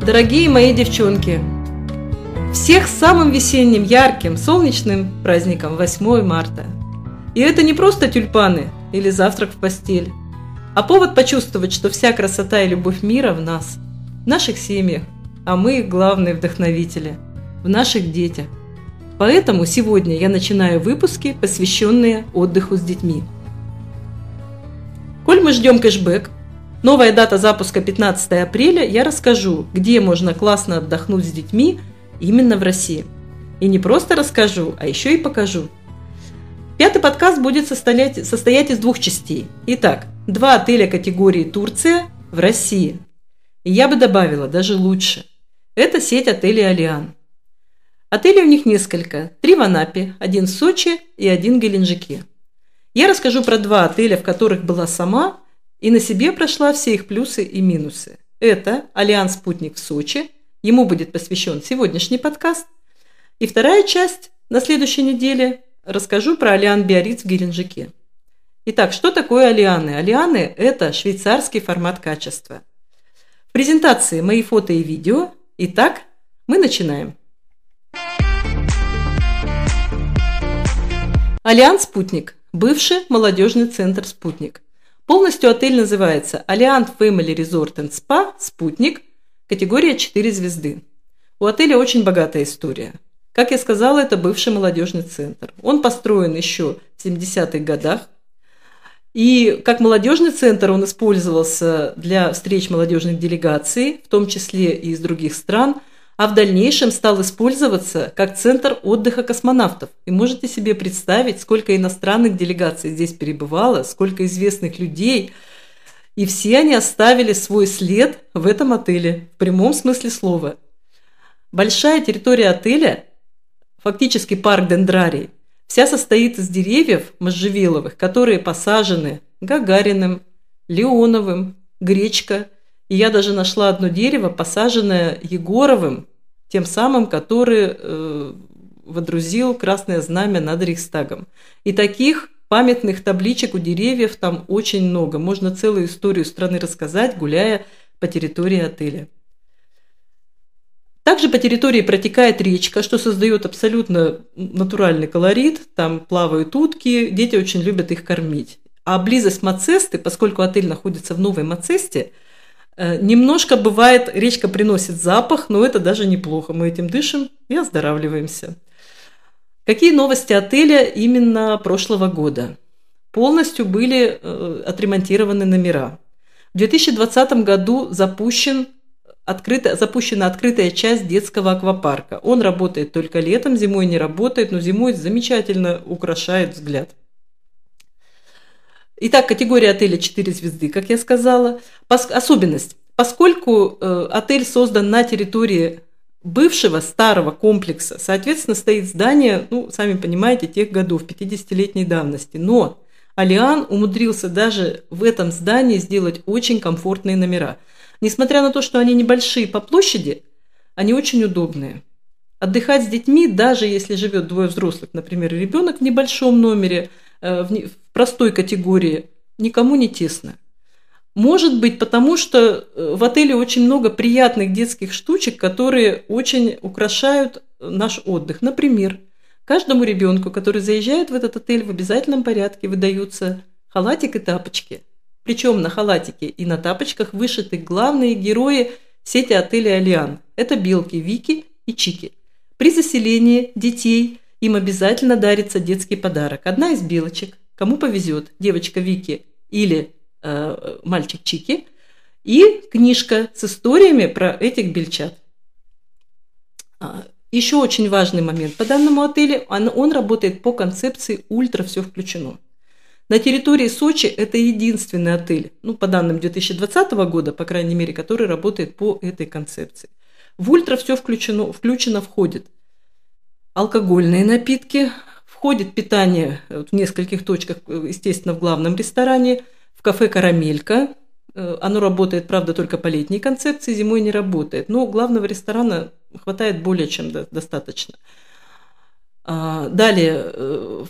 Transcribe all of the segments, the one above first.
Дорогие мои девчонки, всех с самым весенним, ярким, солнечным праздником 8 марта. И это не просто тюльпаны или завтрак в постель, а повод почувствовать, что вся красота и любовь мира в нас, в наших семьях, а мы их главные вдохновители, в наших детях. Поэтому сегодня я начинаю выпуски, посвященные отдыху с детьми. Коль мы ждем кэшбэк, новая дата запуска 15 апреля, я расскажу, где можно классно отдохнуть с детьми именно в России. И не просто расскажу, а еще и покажу. Пятый подкаст будет состоять, состоять из двух частей. Итак, два отеля категории Турция в России. И я бы добавила даже лучше. Это сеть отелей «Алиан». Отелей у них несколько. Три в Анапе, один в Сочи и один в Геленджике. Я расскажу про два отеля, в которых была сама, и на себе прошла все их плюсы и минусы. Это «Алеан Спутник» в Сочи, ему будет посвящен сегодняшний подкаст. И вторая часть на следующей неделе расскажу про Алеан Биарриц в Геленджике. Итак, что такое Алеаны? Алеаны – это швейцарский формат качества. В презентации мои фото и видео. Итак, мы начинаем. Альянс «Спутник» – бывший молодежный центр «Спутник». Полностью отель называется Alliant Family Resort and Spa «Спутник», категория 4 звезды. У отеля очень богатая история. Как я сказала, это бывший молодежный центр. Он построен еще в 70-х годах. И как молодежный центр он использовался для встреч молодежных делегаций, в том числе и из других стран – а в дальнейшем стал использоваться как центр отдыха космонавтов. И можете себе представить, сколько иностранных делегаций здесь перебывало, сколько известных людей. И все они оставили свой след в этом отеле, в прямом смысле слова. Большая территория отеля, фактически парк Дендрарий, вся состоит из деревьев можжевеловых, которые посажены Гагариным, Леоновым, Гречко – и я даже нашла одно дерево, посаженное Егоровым, тем самым, который э, водрузил красное знамя над Рейхстагом. И таких памятных табличек у деревьев там очень много. Можно целую историю страны рассказать, гуляя по территории отеля. Также по территории протекает речка, что создает абсолютно натуральный колорит. Там плавают утки, дети очень любят их кормить. А близость Мацесты, поскольку отель находится в Новой Мацесте – немножко бывает, речка приносит запах, но это даже неплохо. Мы этим дышим и оздоравливаемся. Какие новости отеля именно прошлого года? Полностью были э, отремонтированы номера. В 2020 году запущен открыто, запущена открытая часть детского аквапарка. Он работает только летом, зимой не работает, но зимой замечательно украшает взгляд. Итак, категория отеля 4 звезды, как я сказала. Пос- особенность. Поскольку э, отель создан на территории бывшего старого комплекса, соответственно, стоит здание, ну, сами понимаете, тех годов, 50-летней давности. Но Алиан умудрился даже в этом здании сделать очень комфортные номера. Несмотря на то, что они небольшие по площади, они очень удобные. Отдыхать с детьми, даже если живет двое взрослых, например, ребенок в небольшом номере, э, простой категории, никому не тесно. Может быть, потому что э, в отеле очень много приятных детских штучек, которые очень украшают наш отдых. Например, каждому ребенку, который заезжает в этот отель, в обязательном порядке выдаются халатик и тапочки. Причем на халатике и на тапочках вышиты главные герои сети отелей «Алиан». Это белки Вики и Чики. При заселении детей им обязательно дарится детский подарок. Одна из белочек, кому повезет, девочка Вики или э, мальчик Чики, и книжка с историями про этих бельчат. А, еще очень важный момент. По данному отелю он, он работает по концепции «Ультра все включено». На территории Сочи это единственный отель, ну, по данным 2020 года, по крайней мере, который работает по этой концепции. В ультра все включено, включено входит алкогольные напитки, входит питание в нескольких точках, естественно, в главном ресторане, в кафе «Карамелька». Э, оно работает, правда, только по летней концепции, зимой не работает. Но главного ресторана хватает более чем достаточно. А, далее, э,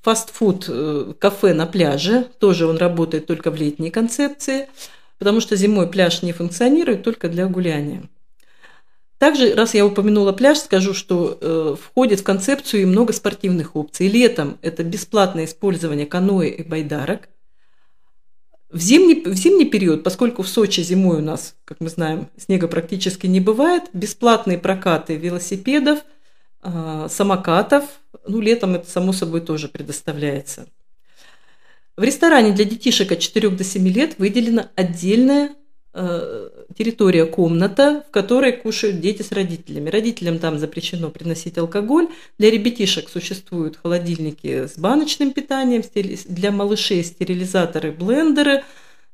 фастфуд э, кафе на пляже, тоже он работает только в летней концепции, потому что зимой пляж не функционирует только для гуляния. Также, раз я упомянула пляж, скажу, что э, входит в концепцию и много спортивных опций. Летом это бесплатное использование каноэ и байдарок. В зимний, в зимний период, поскольку в Сочи зимой у нас, как мы знаем, снега практически не бывает, бесплатные прокаты велосипедов, э, самокатов, ну, летом это, само собой, тоже предоставляется. В ресторане для детишек от 4 до 7 лет выделена отдельная территория, комната, в которой кушают дети с родителями. Родителям там запрещено приносить алкоголь. Для ребятишек существуют холодильники с баночным питанием, для малышей стерилизаторы, блендеры,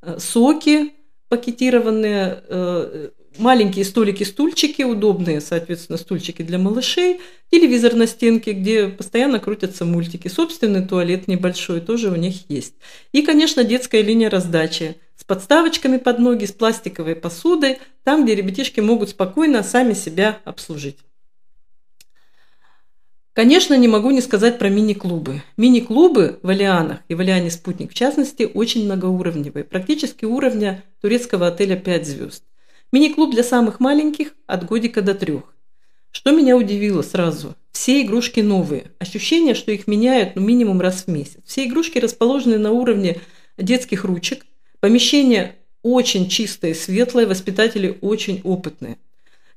э, соки пакетированные, э, маленькие столики, стульчики, удобные, соответственно, стульчики для малышей, телевизор на стенке, где постоянно крутятся мультики, собственный туалет небольшой тоже у них есть. И, конечно, детская линия раздачи подставочками под ноги, с пластиковой посудой, там, где ребятишки могут спокойно сами себя обслужить. Конечно, не могу не сказать про мини-клубы. Мини-клубы в Алианах и в Алиане Спутник, в частности, очень многоуровневые, практически уровня турецкого отеля 5 звезд. Мини-клуб для самых маленьких от годика до трех. Что меня удивило сразу? Все игрушки новые. Ощущение, что их меняют ну, минимум раз в месяц. Все игрушки расположены на уровне детских ручек. Помещение очень чистое, светлое, воспитатели очень опытные.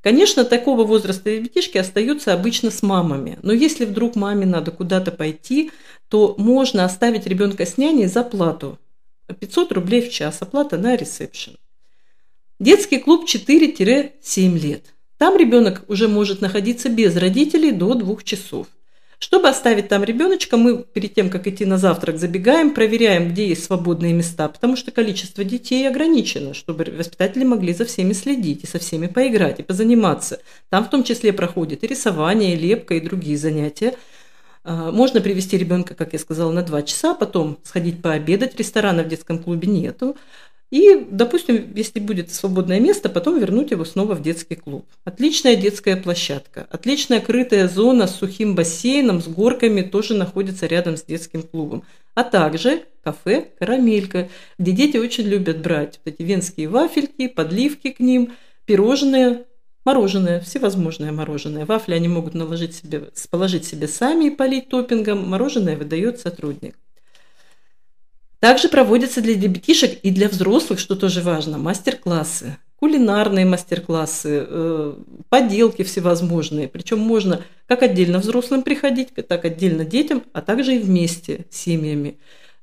Конечно, такого возраста ребятишки остаются обычно с мамами, но если вдруг маме надо куда-то пойти, то можно оставить ребенка с няней за плату. 500 рублей в час, оплата на ресепшн. Детский клуб 4-7 лет. Там ребенок уже может находиться без родителей до двух часов. Чтобы оставить там ребеночка, мы перед тем, как идти на завтрак, забегаем, проверяем, где есть свободные места, потому что количество детей ограничено, чтобы воспитатели могли за всеми следить и со всеми поиграть и позаниматься. Там в том числе проходит и рисование, и лепка, и другие занятия. А, можно привести ребенка, как я сказала, на два часа, потом сходить пообедать. Ресторана в детском клубе нету. И, допустим, если будет свободное место, потом вернуть его снова в детский клуб. Отличная детская площадка, отличная крытая зона с сухим бассейном, с горками тоже находится рядом с детским клубом. А также кафе «Карамелька», где дети очень любят брать вот эти венские вафельки, подливки к ним, пирожные, мороженое, всевозможное мороженое. Вафли они могут наложить себе, положить себе сами и полить топпингом, мороженое выдает сотрудник. Также проводятся для ребятишек и для взрослых, что тоже важно, мастер-классы, кулинарные мастер-классы, э, поделки всевозможные. Причем можно как отдельно взрослым приходить, так отдельно детям, а также и вместе с семьями.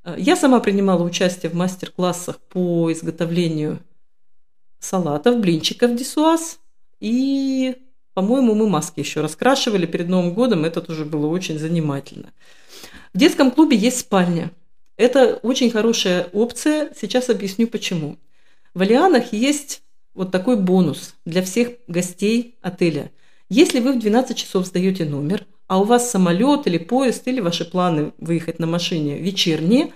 Э, я сама принимала участие в мастер-классах по изготовлению салатов, блинчиков десуаз. И, по-моему, мы маски еще раскрашивали перед Новым годом. Это тоже было очень занимательно. В детском клубе есть спальня – это очень хорошая опция. Сейчас объясню почему. В Алианах есть вот такой бонус для всех гостей отеля. Если вы в 12 часов сдаете номер, а у вас самолет или поезд, или ваши планы выехать на машине вечерние,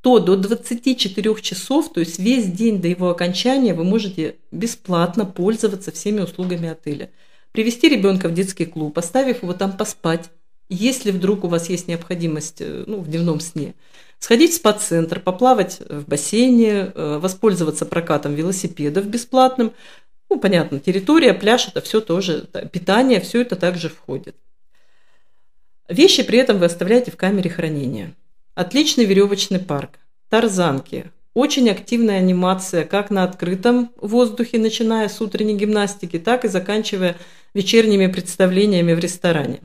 то до 24 часов, то есть весь день до его окончания, вы можете бесплатно пользоваться всеми услугами отеля. Привести ребенка в детский клуб, оставив его там поспать, если вдруг у вас есть необходимость э, ну, в дневном сне – сходить в спа-центр, поплавать в бассейне, э, воспользоваться прокатом велосипедов бесплатным. Ну, понятно, территория, пляж, это все тоже, питание, все это также входит. Вещи при этом вы оставляете в камере хранения. Отличный веревочный парк, тарзанки, очень активная анимация как на открытом воздухе, начиная с утренней гимнастики, так и заканчивая вечерними представлениями в ресторане.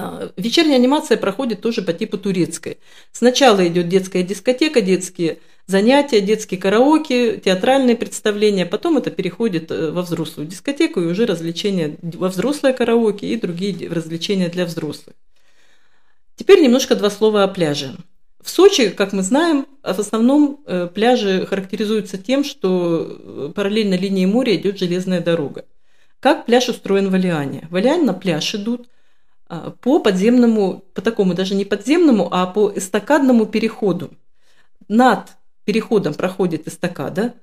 А, вечерняя анимация проходит тоже по типу турецкой. Сначала идет детская дискотека, детские занятия, детские караоке, театральные представления, потом это переходит э, во взрослую дискотеку и уже развлечения во взрослое караоке и другие развлечения для взрослых. Теперь немножко два слова о пляже. В Сочи, как мы знаем, в основном э, пляжи характеризуются тем, что э, параллельно линии моря идет железная дорога. Как пляж устроен в Алиане? В Алиане на пляж идут – а, по подземному, по такому даже не подземному, а по эстакадному переходу. Над переходом проходит эстакада,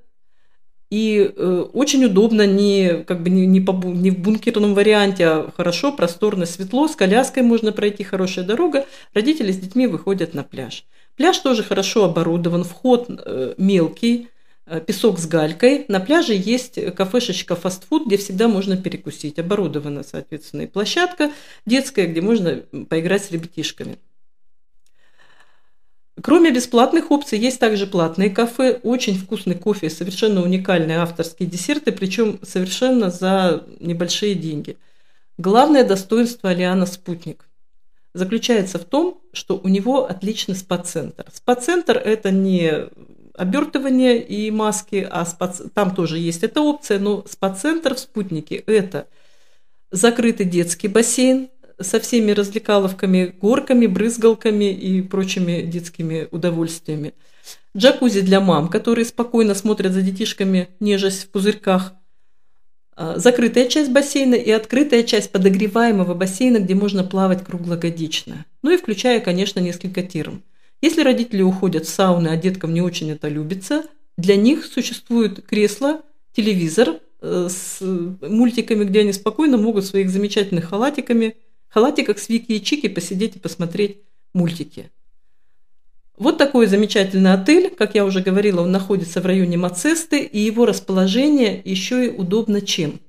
и э, очень удобно не, как бы не, не, по, не в бункерном варианте, а хорошо, просторно, светло, с коляской можно пройти, хорошая дорога. Родители с детьми выходят на пляж. Пляж тоже хорошо оборудован, вход э, мелкий, песок с галькой. На пляже есть кафешечка фастфуд, где всегда можно перекусить. Оборудована, соответственно, и площадка детская, где можно поиграть с ребятишками. Кроме бесплатных опций, есть также платные кафе, очень вкусный кофе, совершенно уникальные авторские десерты, причем совершенно за небольшие деньги. Главное достоинство Алиана «Спутник» заключается в том, что у него отличный спа-центр. Спа-центр – это не обертывание и маски, а спа там тоже есть эта опция, но спа-центр в «Спутнике» – это закрытый детский бассейн, со всеми развлекаловками, горками, брызгалками и прочими детскими удовольствиями. Джакузи для мам, которые спокойно смотрят за детишками, нежесть в пузырьках. А, закрытая часть бассейна и открытая часть подогреваемого бассейна, где можно плавать круглогодично. Ну и включая, конечно, несколько терм. Если родители уходят в сауны, а деткам не очень это любится, для них существует кресло, телевизор э, с мультиками, где они спокойно могут своих замечательных халатиками халатиках с Вики и Чики посидеть и посмотреть мультики. Вот такой замечательный отель, как я уже говорила, он находится в районе Мацесты, и его расположение еще и удобно чем.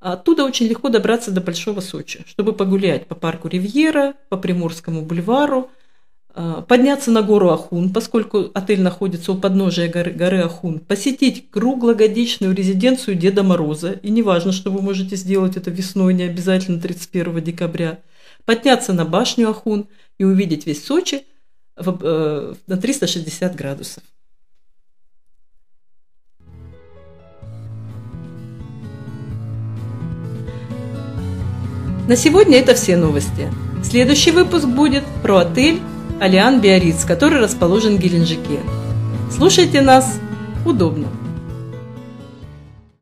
Оттуда очень легко добраться до Большого Сочи, чтобы погулять по парку Ривьера, по Приморскому бульвару, подняться на гору Ахун, поскольку отель находится у подножия горы, горы Ахун, посетить круглогодичную резиденцию Деда Мороза, и неважно, что вы можете сделать это весной, не обязательно 31 декабря, подняться на башню Ахун и увидеть весь Сочи в, э, на 360 градусов. На сегодня это все новости. Следующий выпуск будет про отель Алиан Биарриц, который расположен в Геленджике. Слушайте нас удобно.